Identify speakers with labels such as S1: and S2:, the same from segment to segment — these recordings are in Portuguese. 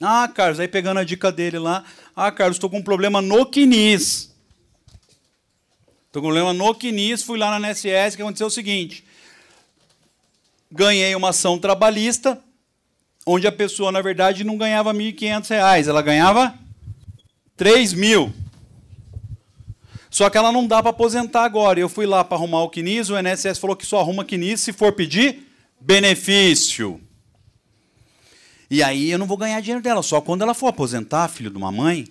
S1: Ah, Carlos, aí pegando a dica dele lá. Ah, Carlos, estou com um problema no quinis. Estou com um problema no quinis, fui lá na NSS, que aconteceu o seguinte. Ganhei uma ação trabalhista, onde a pessoa, na verdade, não ganhava R$ 1.500, ela ganhava R$ mil. Só que ela não dá para aposentar agora. Eu fui lá para arrumar o quinis, o INSS falou que só arruma quinis se for pedir benefício. E aí eu não vou ganhar dinheiro dela, só quando ela for aposentar, filho de uma mãe.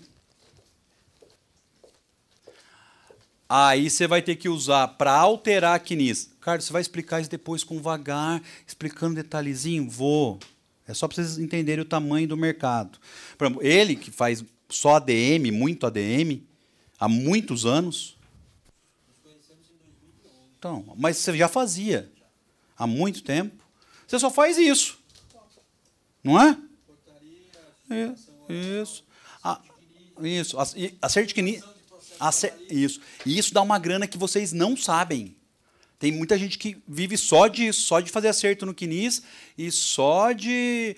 S1: Aí você vai ter que usar para alterar a quinis. Carlos, você vai explicar isso depois com vagar, explicando detalhezinho? Vou. É só para vocês entenderem o tamanho do mercado. Por exemplo, ele que faz só ADM, muito ADM, há muitos anos. Então, mas você já fazia há muito tempo. Você só faz isso. Não é? é isso. Ah, isso. Acerte que isso. E isso dá uma grana que vocês não sabem. Tem muita gente que vive só disso, só de fazer acerto no quinis e só de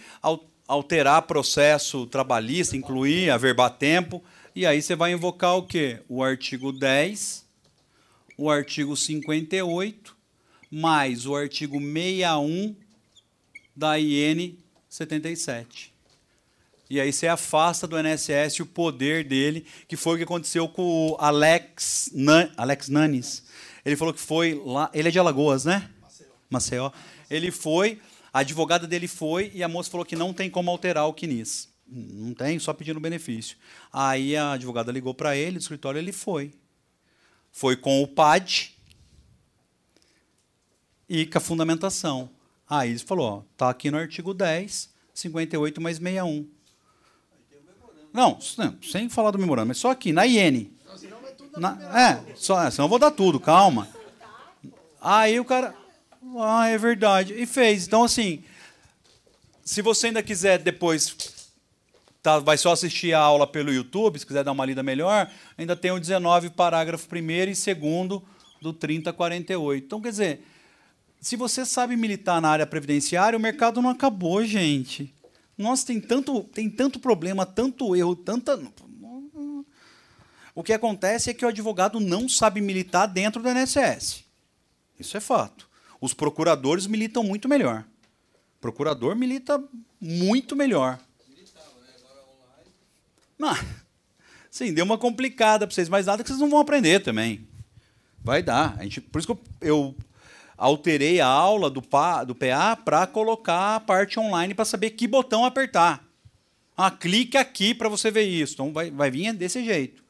S1: alterar processo trabalhista, incluir, averbar tempo. E aí você vai invocar o quê? O artigo 10, o artigo 58, mais o artigo 61 da IN 77. E aí você afasta do INSS o poder dele, que foi o que aconteceu com o Alex, Nan, Alex Nanes. Ele falou que foi lá. Ele é de Alagoas, né? Maceió. Maceió. Ele foi, a advogada dele foi, e a moça falou que não tem como alterar o CNIS. Não tem, só pedindo benefício. Aí a advogada ligou para ele, do escritório, ele foi. Foi com o PAD e com a fundamentação. Aí ele falou, ó, tá aqui no artigo 10, 58 mais 61. Não, sem falar do memorando, mas só aqui, na IN. Na, é, só, senão eu vou dar tudo, calma. Aí o cara. Ah, é verdade. E fez. Então, assim, se você ainda quiser depois. Tá, vai só assistir a aula pelo YouTube, se quiser dar uma lida melhor, ainda tem o 19, parágrafo 1 e 2 do 3048. Então, quer dizer, se você sabe militar na área previdenciária, o mercado não acabou, gente. Nossa, tem tanto, tem tanto problema, tanto erro, tanta. O que acontece é que o advogado não sabe militar dentro do INSS. Isso é fato. Os procuradores militam muito melhor. Procurador milita muito melhor. Militava, né? Agora online. Não, sim, deu uma complicada para vocês, mas nada que vocês não vão aprender também. Vai dar. A gente, por isso que eu, eu alterei a aula do, PA, do PA para colocar a parte online para saber que botão apertar. Ah, clique aqui para você ver isso. Então vai, vai vir desse jeito.